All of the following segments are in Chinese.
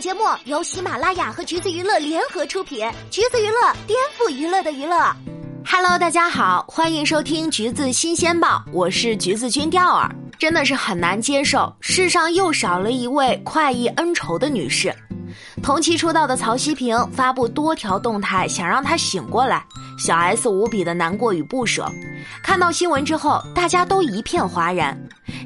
节目由喜马拉雅和橘子娱乐联合出品，橘子娱乐颠覆娱乐的娱乐。Hello，大家好，欢迎收听橘子新鲜报，我是橘子君钓儿。真的是很难接受，世上又少了一位快意恩仇的女士。同期出道的曹希平发布多条动态，想让他醒过来。小 S 无比的难过与不舍。看到新闻之后，大家都一片哗然。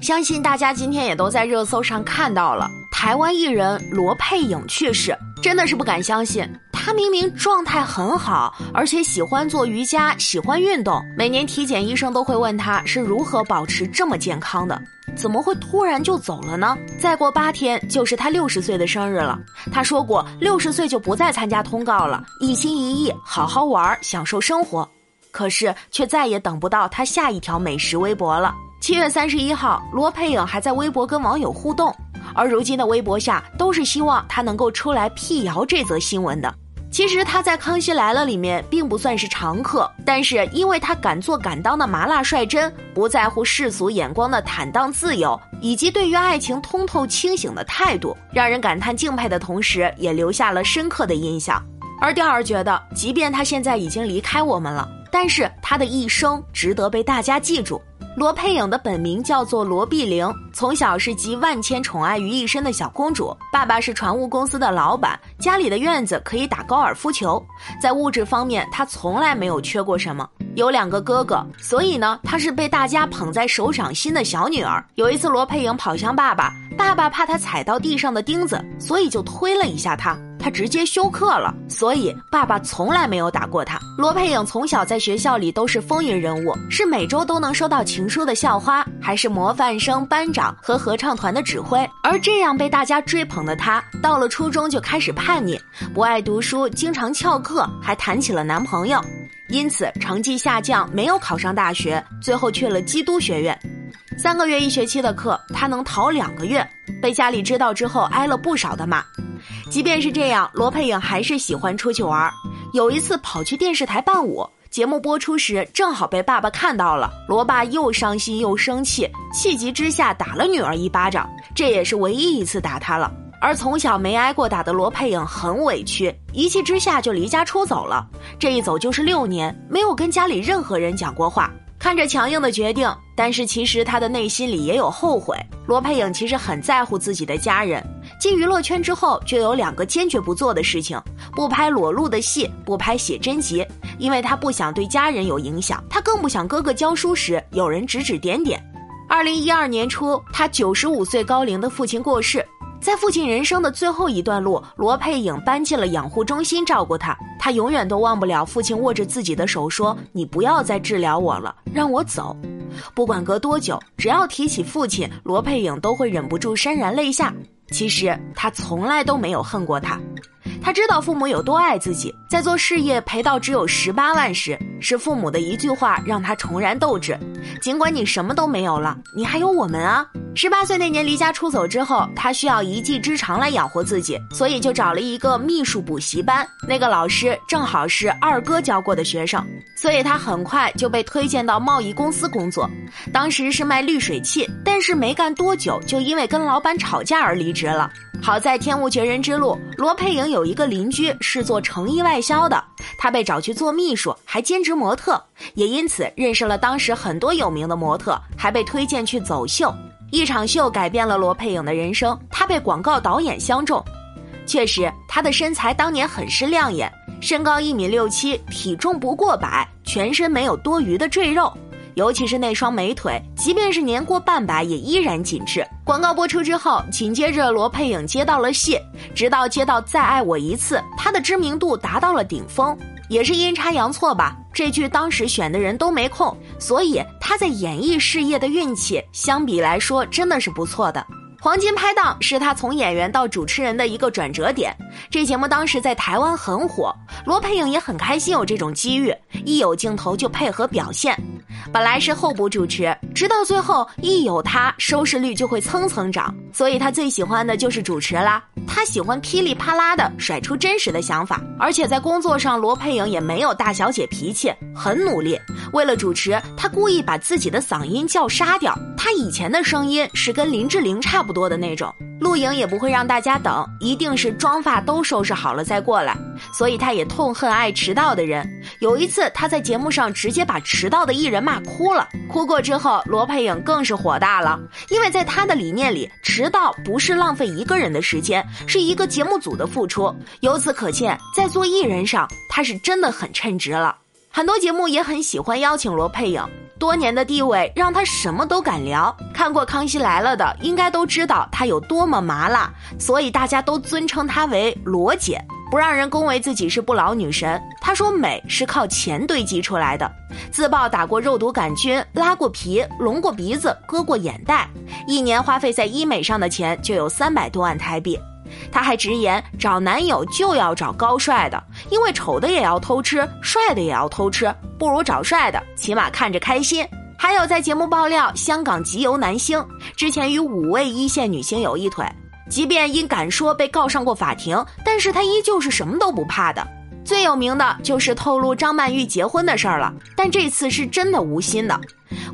相信大家今天也都在热搜上看到了，台湾艺人罗佩颖去世，真的是不敢相信。他明明状态很好，而且喜欢做瑜伽，喜欢运动，每年体检医生都会问他是如何保持这么健康的，怎么会突然就走了呢？再过八天就是他六十岁的生日了，他说过六十岁就不再参加通告了，一心一意好好玩，享受生活。可是却再也等不到他下一条美食微博了。七月三十一号，罗佩颖还在微博跟网友互动，而如今的微博下都是希望他能够出来辟谣这则新闻的。其实他在《康熙来了》里面并不算是常客，但是因为他敢做敢当的麻辣率真，不在乎世俗眼光的坦荡自由，以及对于爱情通透清醒的态度，让人感叹敬佩的同时，也留下了深刻的印象。而钓儿觉得，即便他现在已经离开我们了，但是他的一生值得被大家记住。罗佩颖的本名叫做罗碧玲，从小是集万千宠爱于一身的小公主。爸爸是船务公司的老板，家里的院子可以打高尔夫球。在物质方面，她从来没有缺过什么。有两个哥哥，所以呢，她是被大家捧在手掌心的小女儿。有一次，罗佩颖跑向爸爸，爸爸怕她踩到地上的钉子，所以就推了一下她。他直接休克了，所以爸爸从来没有打过他。罗佩颖从小在学校里都是风云人物，是每周都能收到情书的校花，还是模范生、班长和合唱团的指挥。而这样被大家追捧的她，到了初中就开始叛逆，不爱读书，经常翘课，还谈起了男朋友，因此成绩下降，没有考上大学，最后去了基督学院。三个月一学期的课，他能逃两个月，被家里知道之后挨了不少的骂。即便是这样，罗佩颖还是喜欢出去玩。有一次跑去电视台伴舞，节目播出时正好被爸爸看到了。罗爸又伤心又生气，气急之下打了女儿一巴掌，这也是唯一一次打她了。而从小没挨过打的罗佩颖很委屈，一气之下就离家出走了。这一走就是六年，没有跟家里任何人讲过话。看着强硬的决定，但是其实他的内心里也有后悔。罗佩颖其实很在乎自己的家人。进娱乐圈之后，就有两个坚决不做的事情：不拍裸露的戏，不拍写真集，因为他不想对家人有影响，他更不想哥哥教书时有人指指点点。二零一二年初，他九十五岁高龄的父亲过世，在父亲人生的最后一段路，罗佩颖搬进了养护中心照顾他。他永远都忘不了父亲握着自己的手说：“你不要再治疗我了，让我走。”不管隔多久，只要提起父亲，罗佩颖都会忍不住潸然泪下。其实他从来都没有恨过他，他知道父母有多爱自己。在做事业赔到只有十八万时，是父母的一句话让他重燃斗志。尽管你什么都没有了，你还有我们啊！十八岁那年离家出走之后，他需要一技之长来养活自己，所以就找了一个秘书补习班。那个老师正好是二哥教过的学生，所以他很快就被推荐到贸易公司工作。当时是卖滤水器，但是没干多久就因为跟老板吵架而离职了。好在天无绝人之路，罗佩莹有一个邻居是做成衣外销的，他被找去做秘书，还兼职模特，也因此认识了当时很多有名的模特，还被推荐去走秀。一场秀改变了罗佩颖的人生，她被广告导演相中。确实，她的身材当年很是亮眼，身高一米六七，体重不过百，全身没有多余的赘肉，尤其是那双美腿，即便是年过半百也依然紧致。广告播出之后，紧接着罗佩颖接到了戏，直到接到《再爱我一次》，她的知名度达到了顶峰。也是阴差阳错吧，这剧当时选的人都没空，所以她在演艺事业的运气相比来说真的是不错的。黄金拍档是他从演员到主持人的一个转折点，这节目当时在台湾很火，罗佩颖也很开心有这种机遇，一有镜头就配合表现。本来是候补主持，直到最后一有他，收视率就会蹭蹭涨，所以他最喜欢的就是主持啦。他喜欢噼里啪啦的甩出真实的想法，而且在工作上，罗佩颖也没有大小姐脾气，很努力。为了主持，他故意把自己的嗓音叫沙掉，他以前的声音是跟林志玲差不多的那种。录影也不会让大家等，一定是妆发都收拾好了再过来。所以他也痛恨爱迟到的人。有一次他在节目上直接把迟到的艺人骂哭了。哭过之后，罗佩影更是火大了，因为在他的理念里，迟到不是浪费一个人的时间，是一个节目组的付出。由此可见，在做艺人上，他是真的很称职了。很多节目也很喜欢邀请罗佩影。多年的地位让他什么都敢聊。看过《康熙来了》的应该都知道他有多么麻辣，所以大家都尊称他为罗姐，不让人恭维自己是不老女神。她说美是靠钱堆积出来的，自曝打过肉毒杆菌、拉过皮、隆过鼻子、割过眼袋，一年花费在医美上的钱就有三百多万台币。她还直言找男友就要找高帅的，因为丑的也要偷吃，帅的也要偷吃，不如找帅的，起码看着开心。还有在节目爆料，香港集邮男星之前与五位一线女星有一腿，即便因敢说被告上过法庭，但是他依旧是什么都不怕的。最有名的就是透露张曼玉结婚的事儿了，但这次是真的无心的。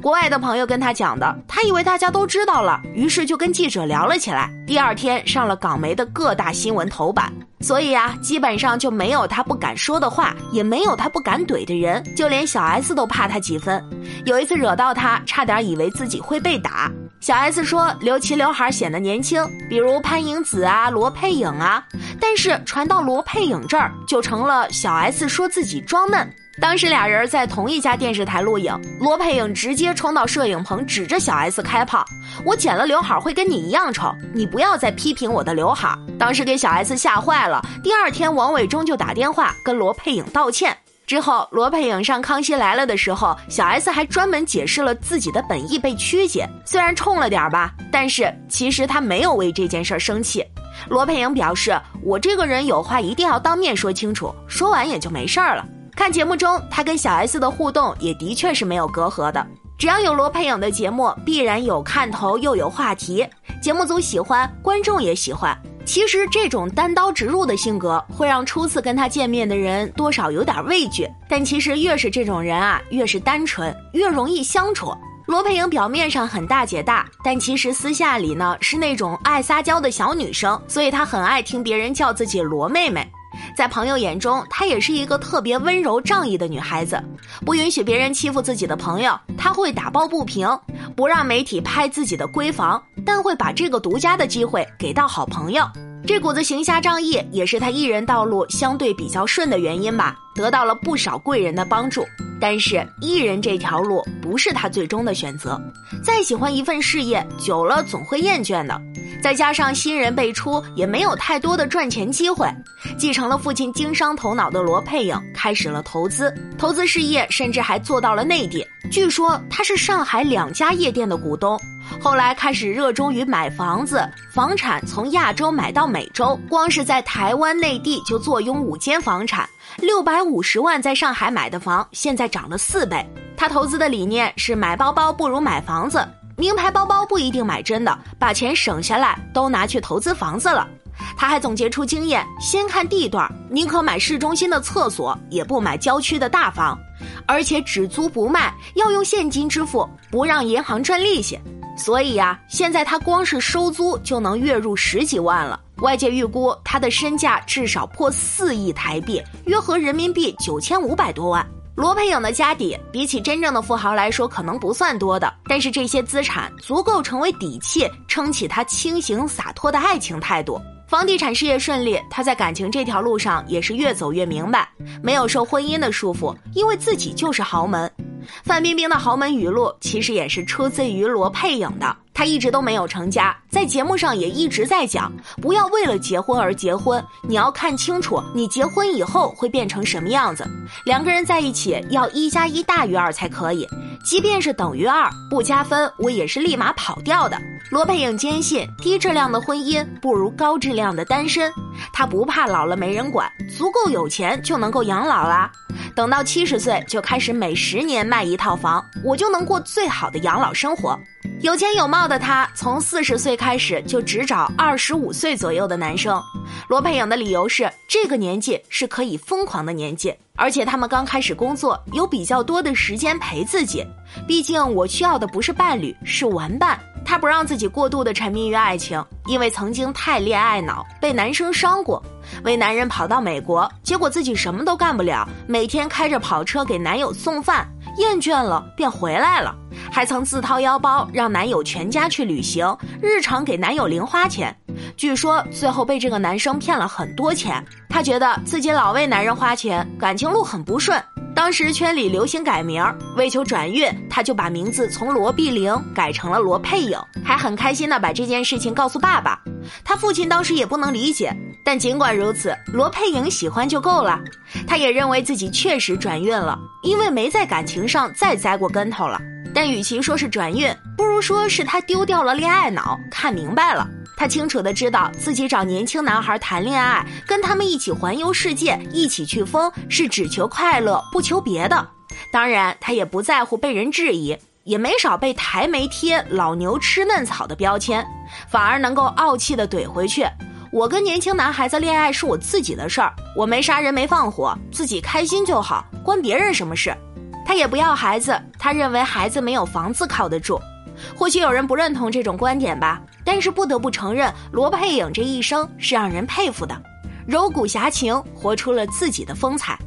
国外的朋友跟他讲的，他以为大家都知道了，于是就跟记者聊了起来。第二天上了港媒的各大新闻头版，所以啊，基本上就没有他不敢说的话，也没有他不敢怼的人，就连小 S 都怕他几分。有一次惹到他，差点以为自己会被打。小 S 说留齐刘海显得年轻，比如潘迎紫啊、罗佩影啊，但是传到罗佩影这儿，就成了小 S 说自己装嫩。当时俩人在同一家电视台录影，罗佩影直接冲到摄影棚，指着小 S 开炮：“我剪了刘海会跟你一样丑，你不要再批评我的刘海。”当时给小 S 吓坏了。第二天，王伟忠就打电话跟罗佩影道歉。之后，罗佩影上《康熙来了》的时候，小 S 还专门解释了自己的本意被曲解，虽然冲了点吧，但是其实他没有为这件事生气。罗佩影表示：“我这个人有话一定要当面说清楚，说完也就没事儿了。”看节目中，他跟小 S 的互动也的确是没有隔阂的。只要有罗佩影的节目，必然有看头又有话题，节目组喜欢，观众也喜欢。其实这种单刀直入的性格，会让初次跟他见面的人多少有点畏惧。但其实越是这种人啊，越是单纯，越容易相处。罗佩影表面上很大姐大，但其实私下里呢是那种爱撒娇的小女生，所以她很爱听别人叫自己罗妹妹。在朋友眼中，她也是一个特别温柔仗义的女孩子，不允许别人欺负自己的朋友，她会打抱不平，不让媒体拍自己的闺房，但会把这个独家的机会给到好朋友。这股子行侠仗义，也是他艺人道路相对比较顺的原因吧，得到了不少贵人的帮助。但是艺人这条路不是他最终的选择，再喜欢一份事业，久了总会厌倦的。再加上新人辈出，也没有太多的赚钱机会。继承了父亲经商头脑的罗佩影，开始了投资，投资事业，甚至还做到了内地。据说他是上海两家夜店的股东。后来开始热衷于买房子，房产从亚洲买到美洲，光是在台湾、内地就坐拥五间房产。六百五十万在上海买的房，现在涨了四倍。他投资的理念是买包包不如买房子。名牌包包不一定买真的，把钱省下来都拿去投资房子了。他还总结出经验：先看地段，宁可买市中心的厕所，也不买郊区的大房，而且只租不卖，要用现金支付，不让银行赚利息。所以呀，现在他光是收租就能月入十几万了。外界预估他的身价至少破四亿台币，约合人民币九千五百多万。罗佩影的家底比起真正的富豪来说，可能不算多的，但是这些资产足够成为底气，撑起他清醒洒脱的爱情态度。房地产事业顺利，他在感情这条路上也是越走越明白，没有受婚姻的束缚，因为自己就是豪门。范冰冰的豪门语录其实也是出自于罗佩影的。她一直都没有成家，在节目上也一直在讲，不要为了结婚而结婚，你要看清楚你结婚以后会变成什么样子。两个人在一起要一加一大于二才可以，即便是等于二不加分，我也是立马跑掉的。罗佩影坚信，低质量的婚姻不如高质量的单身。她不怕老了没人管，足够有钱就能够养老啦。等到七十岁就开始每十年卖一套房，我就能过最好的养老生活。有钱有貌的她，从四十岁开始就只找二十五岁左右的男生。罗佩影的理由是，这个年纪是可以疯狂的年纪，而且他们刚开始工作，有比较多的时间陪自己。毕竟我需要的不是伴侣，是玩伴。她不让自己过度的沉迷于爱情，因为曾经太恋爱脑，被男生伤过。为男人跑到美国，结果自己什么都干不了，每天开着跑车给男友送饭，厌倦了便回来了。还曾自掏腰包让男友全家去旅行，日常给男友零花钱。据说最后被这个男生骗了很多钱。她觉得自己老为男人花钱，感情路很不顺。当时圈里流行改名，为求转运，他就把名字从罗碧玲改成了罗佩影，还很开心的把这件事情告诉爸爸。他父亲当时也不能理解，但尽管如此，罗佩影喜欢就够了。他也认为自己确实转运了，因为没在感情上再栽过跟头了。但与其说是转运，不如说是他丢掉了恋爱脑，看明白了。他清楚的知道自己找年轻男孩谈恋爱，跟他们一起环游世界，一起去疯，是只求快乐，不求别的。当然，他也不在乎被人质疑，也没少被台媒贴“老牛吃嫩草”的标签，反而能够傲气的怼回去：“我跟年轻男孩子恋爱是我自己的事儿，我没杀人，没放火，自己开心就好，关别人什么事？”他也不要孩子，他认为孩子没有房子靠得住。或许有人不认同这种观点吧，但是不得不承认，罗佩影这一生是让人佩服的，柔骨侠情，活出了自己的风采。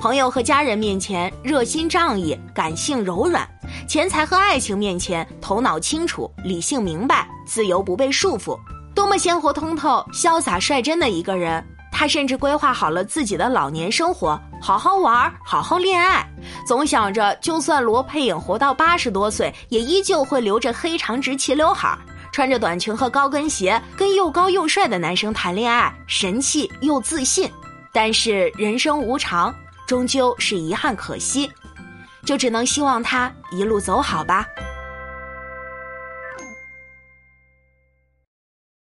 朋友和家人面前热心仗义，感性柔软；钱财和爱情面前头脑清楚，理性明白，自由不被束缚。多么鲜活通透、潇洒率真的一个人！他甚至规划好了自己的老年生活，好好玩，好好恋爱。总想着，就算罗佩影活到八十多岁，也依旧会留着黑长直齐刘海，穿着短裙和高跟鞋，跟又高又帅的男生谈恋爱，神气又自信。但是人生无常，终究是遗憾可惜，就只能希望他一路走好吧。